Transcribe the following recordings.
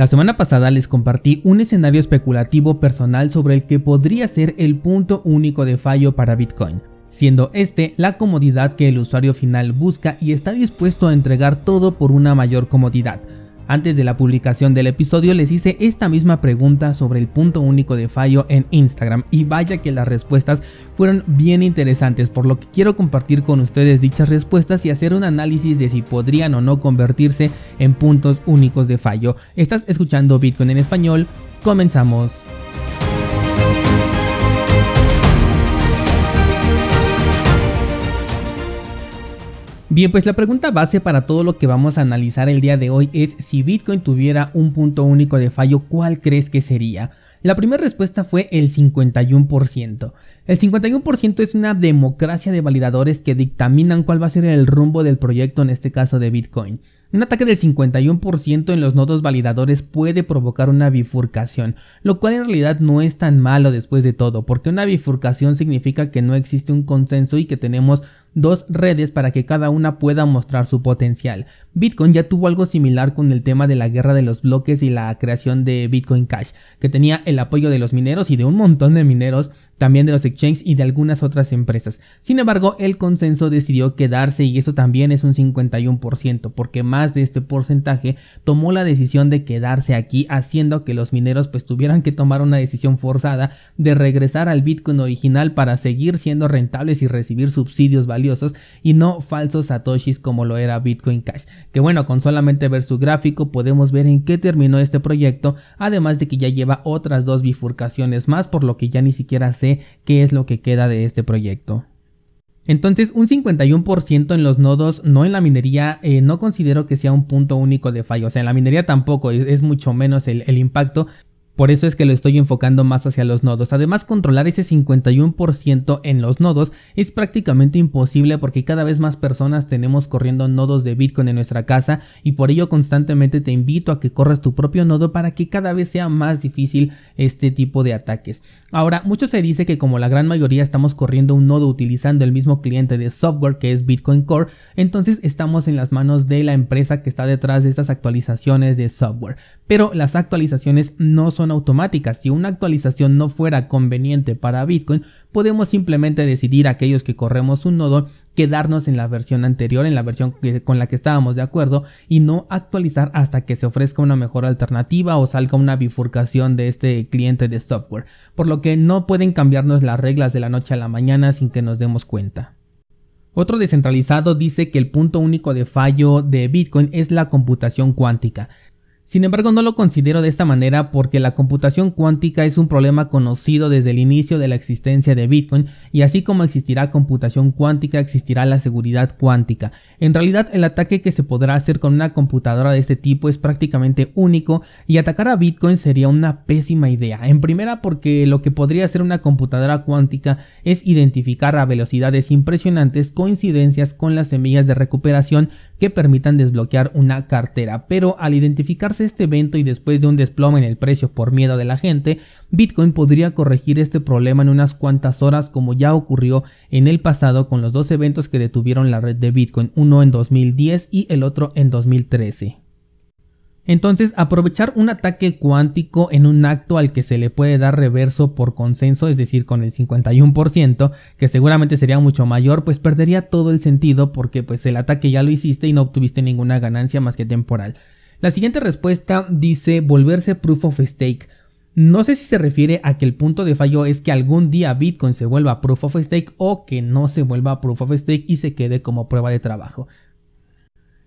La semana pasada les compartí un escenario especulativo personal sobre el que podría ser el punto único de fallo para Bitcoin, siendo este la comodidad que el usuario final busca y está dispuesto a entregar todo por una mayor comodidad. Antes de la publicación del episodio les hice esta misma pregunta sobre el punto único de fallo en Instagram y vaya que las respuestas fueron bien interesantes por lo que quiero compartir con ustedes dichas respuestas y hacer un análisis de si podrían o no convertirse en puntos únicos de fallo. Estás escuchando Bitcoin en español, comenzamos. Bien, pues la pregunta base para todo lo que vamos a analizar el día de hoy es si Bitcoin tuviera un punto único de fallo, ¿cuál crees que sería? La primera respuesta fue el 51%. El 51% es una democracia de validadores que dictaminan cuál va a ser el rumbo del proyecto, en este caso de Bitcoin. Un ataque del 51% en los nodos validadores puede provocar una bifurcación, lo cual en realidad no es tan malo después de todo, porque una bifurcación significa que no existe un consenso y que tenemos dos redes para que cada una pueda mostrar su potencial. Bitcoin ya tuvo algo similar con el tema de la guerra de los bloques y la creación de Bitcoin Cash, que tenía el apoyo de los mineros y de un montón de mineros, también de los exchanges y de algunas otras empresas. Sin embargo, el consenso decidió quedarse y eso también es un 51%, porque más de este porcentaje tomó la decisión de quedarse aquí, haciendo que los mineros pues tuvieran que tomar una decisión forzada de regresar al Bitcoin original para seguir siendo rentables y recibir subsidios valiosos y no falsos satoshis como lo era Bitcoin Cash. Que bueno, con solamente ver su gráfico podemos ver en qué terminó este proyecto, además de que ya lleva otras dos bifurcaciones más, por lo que ya ni siquiera qué es lo que queda de este proyecto. Entonces un 51% en los nodos, no en la minería, eh, no considero que sea un punto único de fallo. O sea, en la minería tampoco, es, mucho menos el impacto, por eso es que lo estoy enfocando más hacia los nodos. Además, controlar ese 51% en los nodos es prácticamente imposible porque cada vez más personas tenemos corriendo nodos de Bitcoin en nuestra casa y por ello constantemente te invito a que corras tu propio nodo para que cada vez sea más difícil este tipo de ataques. Ahora, mucho se dice que como la gran mayoría estamos corriendo un nodo utilizando el mismo cliente de software que es Bitcoin Core, entonces estamos en las manos de la empresa que está detrás de estas actualizaciones de software. Pero las actualizaciones no son automáticas. Si una actualización no fuera conveniente para Bitcoin, podemos simplemente decidir aquellos que corremos un nodo quedarnos en la versión anterior, en la versión con la que estábamos de acuerdo y no actualizar hasta que se ofrezca una mejor alternativa o salga una bifurcación de este cliente de software, por lo que no pueden cambiarnos las reglas de la noche a la mañana sin que nos demos cuenta. Otro descentralizado dice que el punto único de fallo de Bitcoin es la computación cuántica. Sin embargo, no lo considero de esta manera porque la computación cuántica es un problema conocido desde el inicio de la existencia de Bitcoin y así como existirá computación cuántica existirá la seguridad cuántica. En realidad el ataque que se podrá hacer con una computadora de este tipo es prácticamente único y atacar a Bitcoin sería una pésima idea. En primera porque lo que podría hacer una computadora cuántica es identificar a velocidades impresionantes coincidencias con las semillas de recuperación que permitan desbloquear una cartera, pero al identificarse este evento y después de un desplome en el precio por miedo de la gente, Bitcoin podría corregir este problema en unas cuantas horas como ya ocurrió en el pasado con los dos eventos que detuvieron la red de Bitcoin, uno en 2010 y el otro en 2013. Entonces, aprovechar un ataque cuántico en un acto al que se le puede dar reverso por consenso, es decir, con el 51%, que seguramente sería mucho mayor, pues perdería todo el sentido porque pues el ataque ya lo hiciste y no obtuviste ninguna ganancia más que temporal. La siguiente respuesta dice volverse proof of stake. No sé si se refiere a que el punto de fallo es que algún día Bitcoin se vuelva proof of stake o que no se vuelva proof of stake y se quede como prueba de trabajo.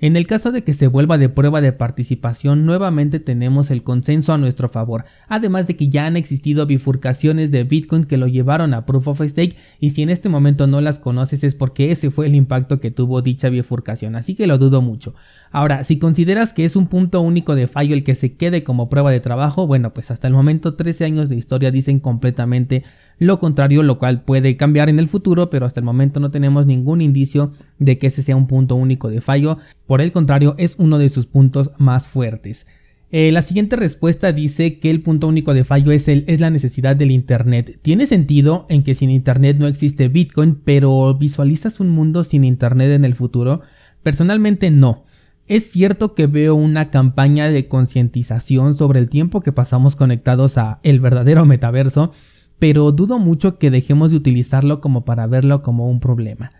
En el caso de que se vuelva de prueba de participación, nuevamente tenemos el consenso a nuestro favor, además de que ya han existido bifurcaciones de Bitcoin que lo llevaron a Proof of Stake y si en este momento no las conoces es porque ese fue el impacto que tuvo dicha bifurcación, así que lo dudo mucho. Ahora, si consideras que es un punto único de fallo el que se quede como prueba de trabajo, bueno, pues hasta el momento 13 años de historia dicen completamente lo contrario, lo cual puede cambiar en el futuro, pero hasta el momento no tenemos ningún indicio de que ese sea un punto único de fallo, por el contrario, es uno de sus puntos más fuertes. Eh, la siguiente respuesta dice que el punto único de fallo es, el, es la necesidad del Internet. Tiene sentido en que sin Internet no existe Bitcoin, pero ¿visualizas un mundo sin Internet en el futuro? Personalmente no. Es cierto que veo una campaña de concientización sobre el tiempo que pasamos conectados a el verdadero metaverso, pero dudo mucho que dejemos de utilizarlo como para verlo como un problema.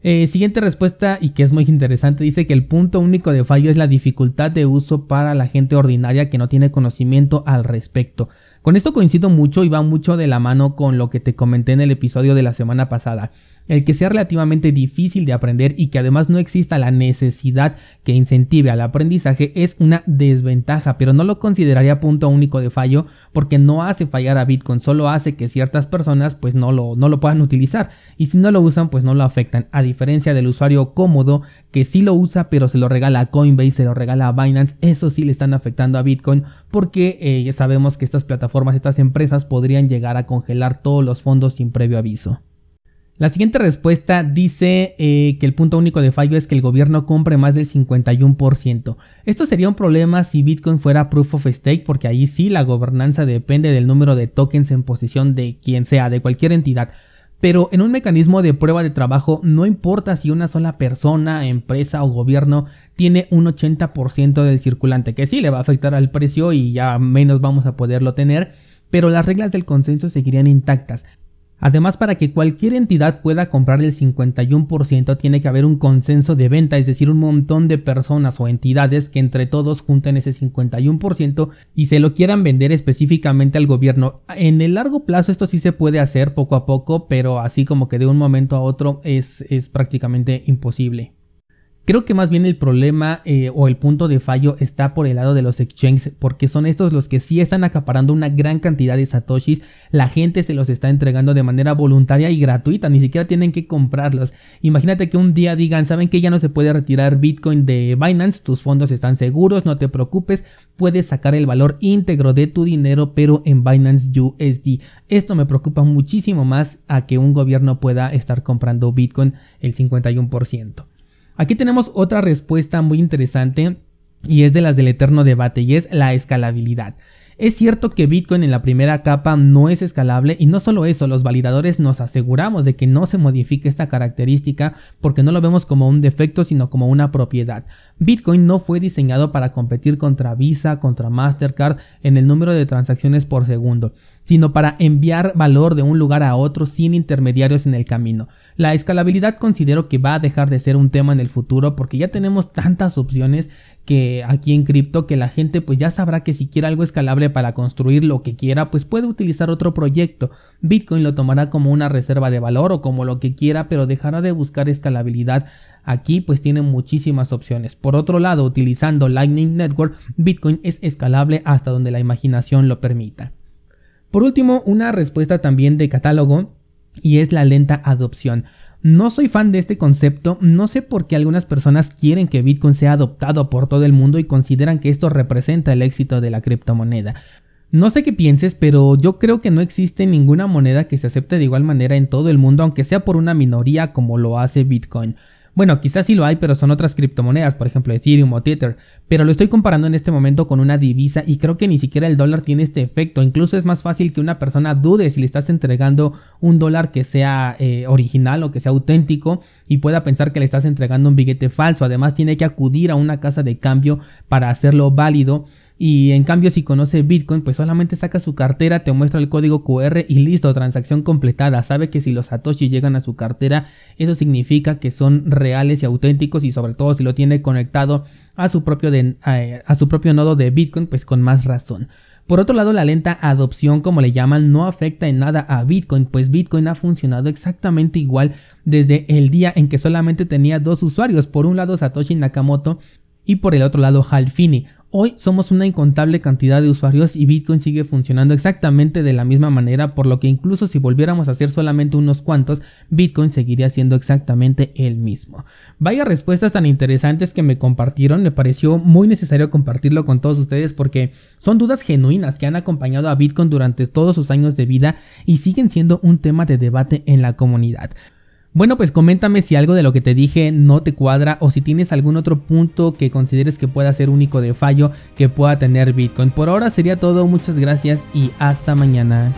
Eh, siguiente respuesta y que es muy interesante dice que el punto único de fallo es la dificultad de uso para la gente ordinaria que no tiene conocimiento al respecto. Con esto coincido mucho y va mucho de la mano con lo que te comenté en el episodio de la semana pasada. El que sea relativamente difícil de aprender y que además no exista la necesidad que incentive al aprendizaje es una desventaja, pero no lo consideraría punto único de fallo porque no hace fallar a Bitcoin, solo hace que ciertas personas pues no lo, no lo puedan utilizar. Y si no lo usan pues no lo afectan, a diferencia del usuario cómodo que sí lo usa pero se lo regala a Coinbase, se lo regala a Binance, eso sí le están afectando a Bitcoin porque eh, sabemos que estas plataformas, estas empresas podrían llegar a congelar todos los fondos sin previo aviso. La siguiente respuesta dice eh, que el punto único de fallo es que el gobierno compre más del 51%. Esto sería un problema si Bitcoin fuera proof of stake porque ahí sí la gobernanza depende del número de tokens en posesión de quien sea, de cualquier entidad. Pero en un mecanismo de prueba de trabajo no importa si una sola persona, empresa o gobierno tiene un 80% del circulante, que sí le va a afectar al precio y ya menos vamos a poderlo tener, pero las reglas del consenso seguirían intactas. Además, para que cualquier entidad pueda comprar el 51% tiene que haber un consenso de venta, es decir, un montón de personas o entidades que entre todos junten ese 51% y se lo quieran vender específicamente al gobierno. En el largo plazo esto sí se puede hacer poco a poco, pero así como que de un momento a otro es, es prácticamente imposible. Creo que más bien el problema eh, o el punto de fallo está por el lado de los exchanges, porque son estos los que sí están acaparando una gran cantidad de satoshis, la gente se los está entregando de manera voluntaria y gratuita, ni siquiera tienen que comprarlos. Imagínate que un día digan, saben que ya no se puede retirar Bitcoin de Binance, tus fondos están seguros, no te preocupes, puedes sacar el valor íntegro de tu dinero, pero en Binance USD. Esto me preocupa muchísimo más a que un gobierno pueda estar comprando Bitcoin el 51%. Aquí tenemos otra respuesta muy interesante y es de las del eterno debate y es la escalabilidad. Es cierto que Bitcoin en la primera capa no es escalable y no solo eso, los validadores nos aseguramos de que no se modifique esta característica porque no lo vemos como un defecto sino como una propiedad. Bitcoin no fue diseñado para competir contra Visa, contra Mastercard en el número de transacciones por segundo, sino para enviar valor de un lugar a otro sin intermediarios en el camino. La escalabilidad considero que va a dejar de ser un tema en el futuro porque ya tenemos tantas opciones que aquí en cripto que la gente pues ya sabrá que si quiere algo escalable para construir lo que quiera pues puede utilizar otro proyecto. Bitcoin lo tomará como una reserva de valor o como lo que quiera pero dejará de buscar escalabilidad. Aquí pues tiene muchísimas opciones. Por otro lado, utilizando Lightning Network, Bitcoin es escalable hasta donde la imaginación lo permita. Por último, una respuesta también de catálogo y es la lenta adopción. No soy fan de este concepto, no sé por qué algunas personas quieren que Bitcoin sea adoptado por todo el mundo y consideran que esto representa el éxito de la criptomoneda. No sé qué pienses, pero yo creo que no existe ninguna moneda que se acepte de igual manera en todo el mundo, aunque sea por una minoría como lo hace Bitcoin. Bueno, quizás sí lo hay, pero son otras criptomonedas, por ejemplo Ethereum o Tether. Pero lo estoy comparando en este momento con una divisa y creo que ni siquiera el dólar tiene este efecto. Incluso es más fácil que una persona dude si le estás entregando un dólar que sea eh, original o que sea auténtico y pueda pensar que le estás entregando un billete falso. Además tiene que acudir a una casa de cambio para hacerlo válido. Y en cambio si conoce Bitcoin pues solamente saca su cartera, te muestra el código QR y listo, transacción completada. Sabe que si los satoshi llegan a su cartera eso significa que son reales y auténticos y sobre todo si lo tiene conectado a su propio, a su propio nodo de Bitcoin pues con más razón. Por otro lado, la lenta adopción, como le llaman, no afecta en nada a Bitcoin, pues Bitcoin ha funcionado exactamente igual desde el día en que solamente tenía dos usuarios, por un lado Satoshi Nakamoto y por el otro lado Hal Finney. Hoy somos una incontable cantidad de usuarios y Bitcoin sigue funcionando exactamente de la misma manera, por lo que incluso si volviéramos a hacer solamente unos cuantos, Bitcoin seguiría siendo exactamente el mismo. Vaya respuestas tan interesantes que me compartieron, me pareció muy necesario compartirlo con todos ustedes porque son dudas genuinas que han acompañado a Bitcoin durante todos sus años de vida y siguen siendo un tema de debate en la comunidad. Bueno, pues coméntame si algo de lo que te dije no te cuadra o si tienes algún otro punto que consideres que pueda ser único de fallo que pueda tener Bitcoin. Por ahora sería todo, muchas gracias y hasta mañana.